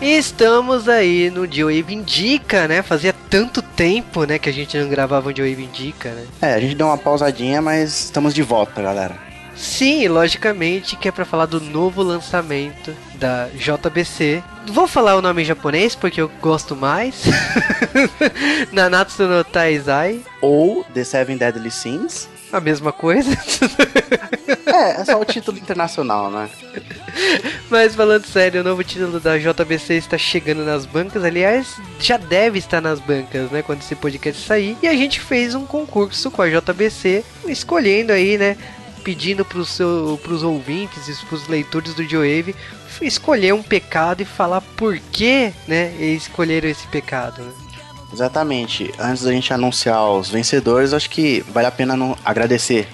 E estamos aí no J-Wave Indica, né? Fazia tanto tempo, né, que a gente não gravava um J-Wave Indica, né? É, a gente deu uma pausadinha, mas estamos de volta, galera. Sim, logicamente que é para falar do novo lançamento da JBC. Vou falar o nome em japonês porque eu gosto mais. Nanatsu no Taizai. Ou The Seven Deadly Sins. A mesma coisa. é, é só o título internacional, né? Mas falando sério, o novo título da JBC está chegando nas bancas. Aliás, já deve estar nas bancas, né? Quando esse podcast sair. E a gente fez um concurso com a JBC, escolhendo aí, né? Pedindo para os ouvintes e para os leitores do Joave escolher um pecado e falar por que, né? Eles escolheram esse pecado. Né? Exatamente. Antes da gente anunciar os vencedores, acho que vale a pena agradecer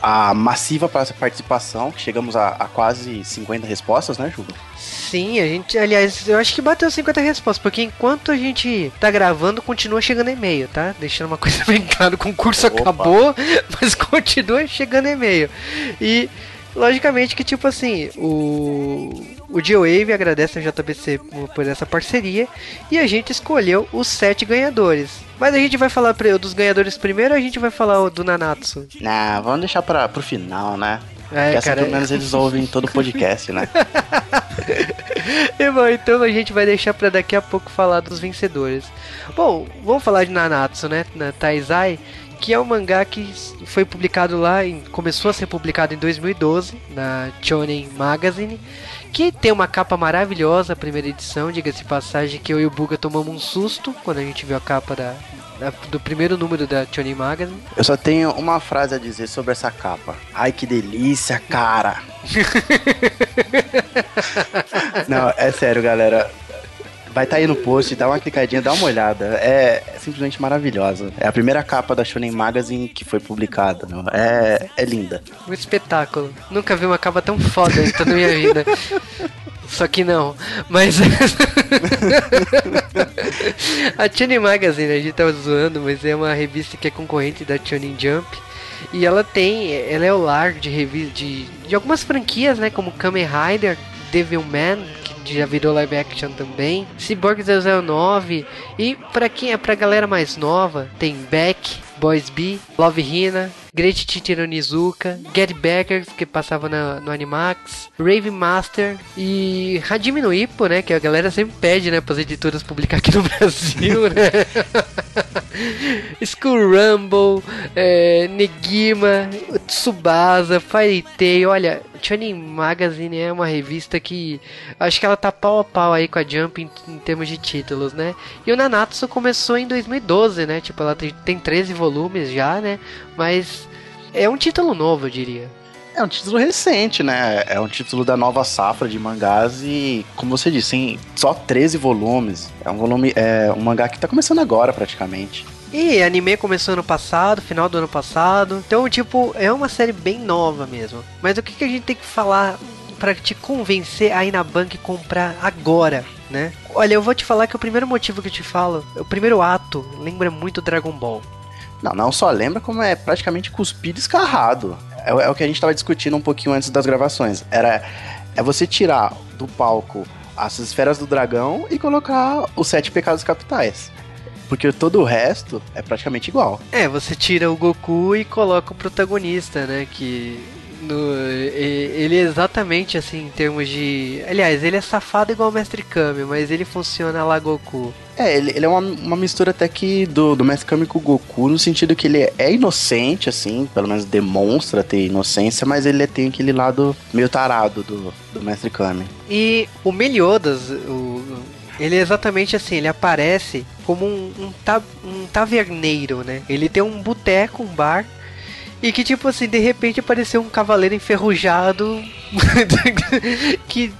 a massiva participação, que chegamos a, a, quase 50 respostas, né, Juba? Sim, a gente, aliás, eu acho que bateu 50 respostas, porque enquanto a gente tá gravando, continua chegando e-mail, tá? Deixando uma coisa bem clara, o concurso Opa. acabou, mas continua chegando e-mail. E Logicamente que, tipo assim, o, o G-Wave agradece a JBC por essa parceria e a gente escolheu os sete ganhadores. Mas a gente vai falar dos ganhadores primeiro ou a gente vai falar do Nanatsu? Não, vamos deixar para pro final, né? É, Porque assim, cara, pelo menos eles ouvem todo o podcast, né? e bom, então a gente vai deixar para daqui a pouco falar dos vencedores. Bom, vamos falar de Nanatsu, né? Na Taizai que é um mangá que foi publicado lá, em, começou a ser publicado em 2012 na Shonen Magazine, que tem uma capa maravilhosa, a primeira edição, diga-se passagem que eu e o Buga tomamos um susto quando a gente viu a capa da, da, do primeiro número da Shonen Magazine. Eu só tenho uma frase a dizer sobre essa capa. Ai que delícia, cara! Não, é sério, galera. Vai estar tá aí no post, dá uma clicadinha, dá uma olhada. É, simplesmente maravilhosa. É a primeira capa da Shonen Magazine que foi publicada. É, é linda. Um espetáculo. Nunca vi uma capa tão foda em toda a minha vida. Só que não. Mas. a Shonen Magazine, a gente tava zoando, mas é uma revista que é concorrente da Shonen Jump. E ela tem. Ela é o lar de de, de algumas franquias, né? Como Kamen Rider, Devilman, já virou live action também. Cyborg 009. E para quem é pra galera mais nova, tem Beck, Boys B, Love Hina, Great Teacher Onizuka, Get Backer, que passava na, no Animax, Rave Master e Hajime no Ippo, né? Que a galera sempre pede, né, para as editoras publicar aqui no Brasil, né? School Rumble, é, Negima, Tsubasa, Fairy Tail, olha, Shonen Magazine é uma revista que acho que ela tá pau a pau aí com a Jump em, em termos de títulos, né? E o Nanatsu começou em 2012, né? Tipo, ela tem, tem 13 volumes já, né? Mas é um título novo, eu diria. É um título recente, né? É um título da nova safra de mangás e, como você disse, tem só 13 volumes. É um volume, é um mangá que tá começando agora, praticamente. E anime começou ano passado, final do ano passado. Então, tipo, é uma série bem nova mesmo. Mas o que, que a gente tem que falar para te convencer a ir na banca e comprar agora, né? Olha, eu vou te falar que o primeiro motivo que eu te falo, o primeiro ato, lembra muito Dragon Ball. Não, não só lembra, como é praticamente cuspido escarrado. É, é o que a gente estava discutindo um pouquinho antes das gravações. Era é você tirar do palco as esferas do dragão e colocar os sete pecados capitais. Porque todo o resto é praticamente igual. É, você tira o Goku e coloca o protagonista, né? Que no, ele é exatamente assim em termos de. Aliás, ele é safado igual o Mestre Kami, mas ele funciona lá Goku. É, ele, ele é uma, uma mistura até que do, do Mestre Kami com o Goku, no sentido que ele é inocente, assim, pelo menos demonstra ter inocência, mas ele tem aquele lado meio tarado do, do Mestre Kami. E o Meliodas, o, ele é exatamente assim, ele aparece como um, um, ta, um taverneiro, né? Ele tem um boteco, um bar, e que, tipo assim, de repente apareceu um cavaleiro enferrujado que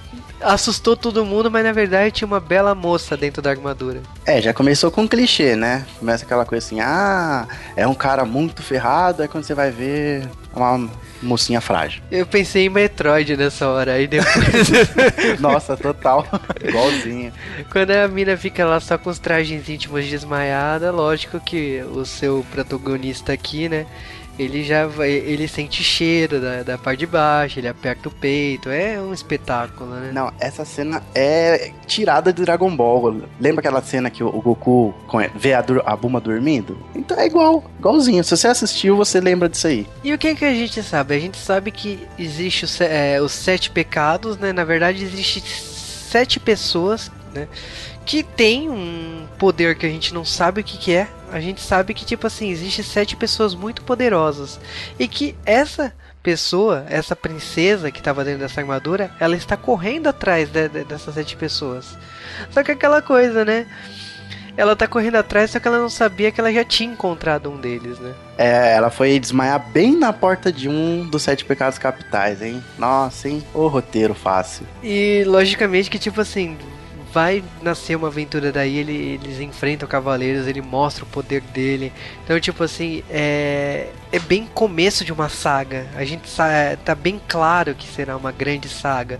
assustou todo mundo, mas na verdade tinha uma bela moça dentro da armadura. É, já começou com um clichê, né? Começa aquela coisa assim, ah, é um cara muito ferrado, aí quando você vai ver uma mocinha frágil. Eu pensei em Metroid nessa hora, aí depois. Nossa, total. Igualzinho. Quando a mina fica lá só com os trajes íntimos desmaiada, lógico que o seu protagonista aqui, né? Ele já vai, ele sente cheiro da, da parte de baixo, ele aperta o peito, é um espetáculo, né? Não, essa cena é tirada de Dragon Ball. Lembra aquela cena que o, Goku vê a, a Buma dormindo? Então é igual, igualzinho. Se você assistiu, você lembra disso aí. E o que, que a gente sabe? A gente sabe que existe os, é, os sete pecados, né? Na verdade, existe sete pessoas, né? Que tem um poder que a gente não sabe o que, que é, a gente sabe que, tipo assim, existe sete pessoas muito poderosas. E que essa pessoa, essa princesa que estava dentro dessa armadura, ela está correndo atrás de, de, dessas sete pessoas. Só que aquela coisa, né? Ela tá correndo atrás, só que ela não sabia que ela já tinha encontrado um deles, né? É, ela foi desmaiar bem na porta de um dos sete pecados capitais, hein? Nossa, hein? O roteiro fácil. E logicamente que, tipo assim, vai nascer uma aventura daí, ele, eles enfrentam cavaleiros, ele mostra o poder dele. Então, tipo assim, é, é bem começo de uma saga. A gente tá bem claro que será uma grande saga.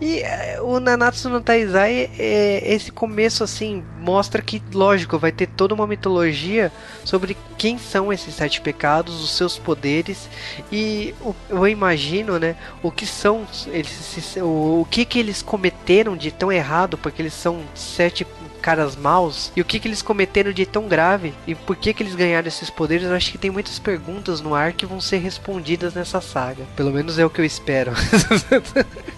E é, o Nanatsu no Taizai, é, esse começo assim, mostra que, lógico, vai ter toda uma mitologia sobre quem são esses sete pecados, os seus poderes e o, eu imagino, né, o que são eles, o, o que que eles cometeram de tão errado, porque eles são sete caras maus e o que que eles cometeram de tão grave e por que que eles ganharam esses poderes. Eu acho que tem muitas perguntas no ar que vão ser respondidas nessa saga. Pelo menos é o que eu espero.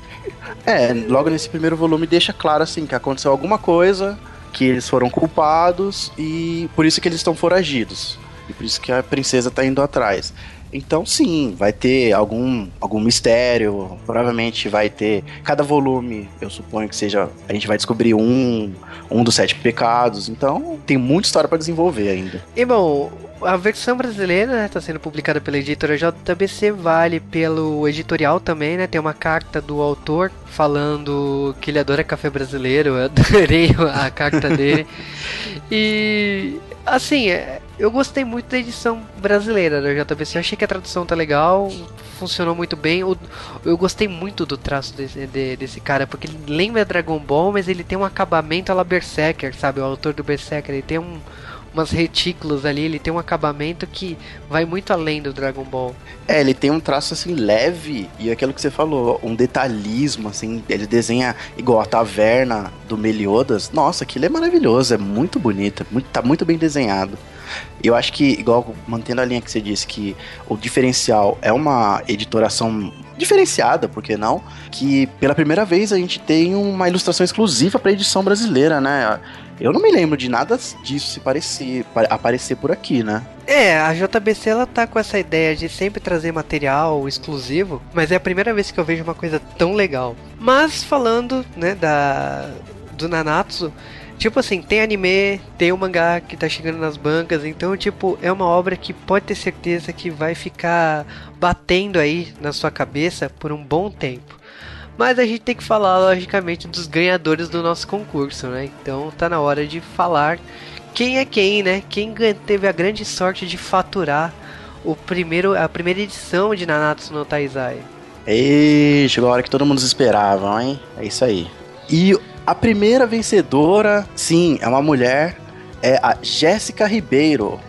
É, logo nesse primeiro volume deixa claro assim que aconteceu alguma coisa, que eles foram culpados e por isso que eles estão foragidos. E por isso que a princesa tá indo atrás. Então sim, vai ter algum, algum mistério, provavelmente vai ter. Cada volume, eu suponho que seja. A gente vai descobrir um, um dos sete pecados. Então tem muita história para desenvolver ainda. E bom, a versão brasileira está né, tá sendo publicada pela editora JBC, vale pelo editorial também, né? Tem uma carta do autor falando que ele adora café brasileiro, eu adorei a carta dele. e assim, é, eu gostei muito da edição brasileira da JBC, eu achei que a tradução tá legal, funcionou muito bem. Eu, eu gostei muito do traço desse, de, desse cara, porque ele lembra Dragon Ball, mas ele tem um acabamento a la Berserker, sabe? O autor do Berserker, ele tem um umas retículas ali, ele tem um acabamento que vai muito além do Dragon Ball. É, ele tem um traço assim leve e aquilo que você falou, um detalhismo assim, ele desenha igual a taverna do Meliodas. Nossa, aquilo é maravilhoso, é muito bonito, muito, tá muito bem desenhado. Eu acho que, igual mantendo a linha que você disse, que o diferencial é uma editoração diferenciada, por que não? Que pela primeira vez a gente tem uma ilustração exclusiva para edição brasileira, né? Eu não me lembro de nada disso se parecer, aparecer por aqui, né? É, a JBC ela tá com essa ideia de sempre trazer material exclusivo, mas é a primeira vez que eu vejo uma coisa tão legal. Mas falando, né, da do Nanatsu, Tipo assim, tem anime, tem o um mangá que tá chegando nas bancas, então, tipo, é uma obra que pode ter certeza que vai ficar batendo aí na sua cabeça por um bom tempo. Mas a gente tem que falar, logicamente, dos ganhadores do nosso concurso, né? Então tá na hora de falar quem é quem, né? Quem teve a grande sorte de faturar o primeiro, a primeira edição de Nanatsu no Taizai. Ei, chegou a hora que todo mundo esperava, hein? É isso aí. E a primeira vencedora, sim, é uma mulher, é a Jéssica Ribeiro.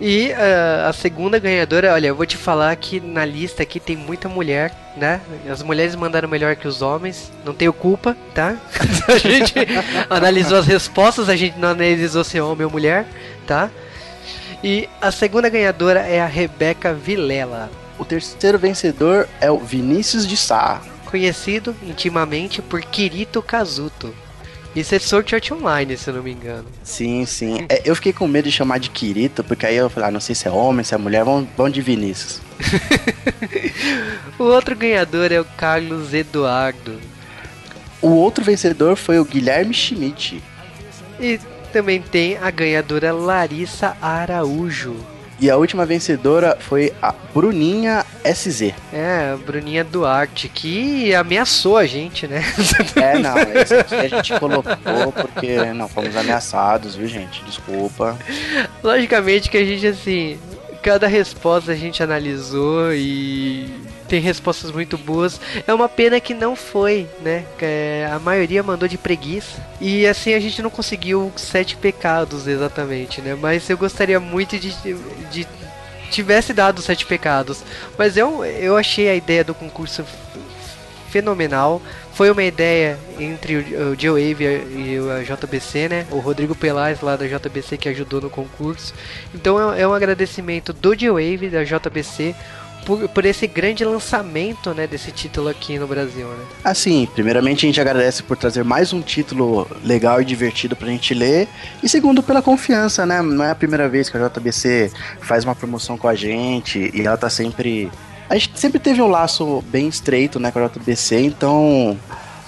E uh, a segunda ganhadora, olha, eu vou te falar que na lista aqui tem muita mulher, né? As mulheres mandaram melhor que os homens, não tenho culpa, tá? a gente analisou as respostas, a gente não analisou se é homem ou mulher, tá? E a segunda ganhadora é a Rebeca Vilela. O terceiro vencedor é o Vinícius de Sá. Conhecido intimamente por Kirito Kazuto. Isso é Sword Art Online, se eu não me engano. Sim, sim. É, eu fiquei com medo de chamar de Kirito, porque aí eu falei, ah, não sei se é homem, se é mulher, vamos, vamos de Vinícius. o outro ganhador é o Carlos Eduardo. O outro vencedor foi o Guilherme Schmidt. E também tem a ganhadora Larissa Araújo. E a última vencedora foi a Bruninha SZ. É, Bruninha Duarte, que ameaçou a gente, né? É, não, esse aqui a gente colocou porque não fomos ameaçados, viu, gente? Desculpa. Logicamente que a gente, assim, cada resposta a gente analisou e tem respostas muito boas. É uma pena que não foi, né? É, a maioria mandou de preguiça. E assim a gente não conseguiu sete pecados exatamente, né? Mas eu gostaria muito de, de tivesse dado sete pecados. Mas eu, eu achei a ideia do concurso fenomenal. Foi uma ideia entre o Joe Wave e a JBC, né? O Rodrigo Pelaz lá da JBC que ajudou no concurso. Então é, é um agradecimento do Joe Wave da JBC por, por, esse grande lançamento, né, desse título aqui no Brasil, né? Assim, primeiramente a gente agradece por trazer mais um título legal e divertido pra gente ler, e segundo pela confiança, né? Não é a primeira vez que a JBC faz uma promoção com a gente e ela tá sempre a gente sempre teve um laço bem estreito, né, com a JBC, então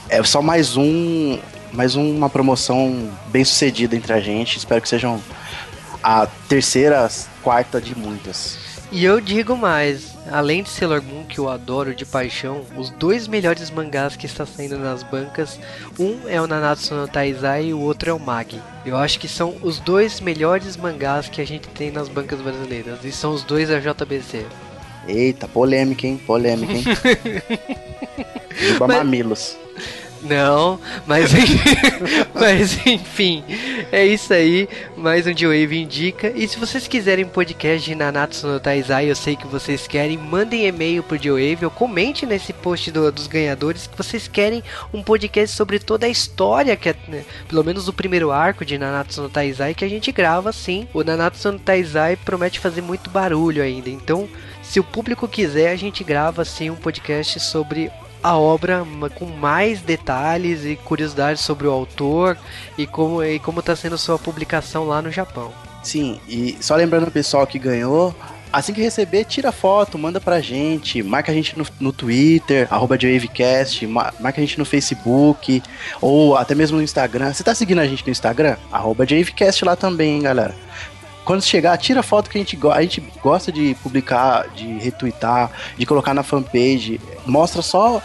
é só mais um, mais uma promoção bem sucedida entre a gente. Espero que sejam a terceira, quarta de muitas. E eu digo mais, além de Sailor Moon, que eu adoro de paixão, os dois melhores mangás que está saindo nas bancas, um é o Nanatsu no Taizai e o outro é o Mag. Eu acho que são os dois melhores mangás que a gente tem nas bancas brasileiras, e são os dois da JBC. Eita, polêmica, hein? Polêmica, hein? Juba mas... mamilos. Não, mas, mas enfim, é isso aí. Mais um G-Wave indica. E se vocês quiserem podcast de Nanatsu no Taizai, eu sei que vocês querem, mandem e-mail pro G-Wave ou comente nesse post do, dos ganhadores que vocês querem um podcast sobre toda a história, que é, né, pelo menos o primeiro arco de Nanatsu no Taizai, que a gente grava assim. O Nanatsu no Taizai promete fazer muito barulho ainda, então se o público quiser, a gente grava assim um podcast sobre a obra com mais detalhes e curiosidades sobre o autor e como e como está sendo sua publicação lá no Japão. Sim, e só lembrando o pessoal que ganhou, assim que receber, tira foto, manda pra gente, marca a gente no, no Twitter, arroba marca a gente no Facebook, ou até mesmo no Instagram. Você tá seguindo a gente no Instagram? Arroba JaveCast lá também, hein, galera quando chegar, tira foto que a gente, a gente gosta de publicar, de retweetar, de colocar na fanpage. Mostra só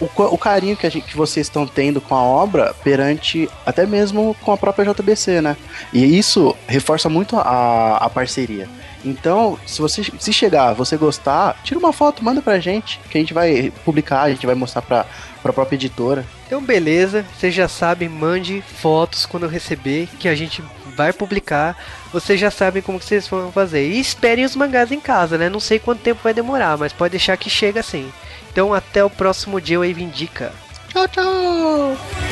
o, o carinho que, gente, que, vocês estão tendo com a obra perante até mesmo com a própria JBC, né? E isso reforça muito a, a parceria. Então, se você se chegar, você gostar, tira uma foto, manda pra gente, que a gente vai publicar, a gente vai mostrar pra, pra própria editora. Então, beleza, você já sabe, mande fotos quando eu receber, que a gente vai publicar. Vocês já sabem como que vocês vão fazer. E esperem os mangás em casa, né? Não sei quanto tempo vai demorar, mas pode deixar que chega assim. Então, até o próximo dia, Wave Indica. Tchau, tchau!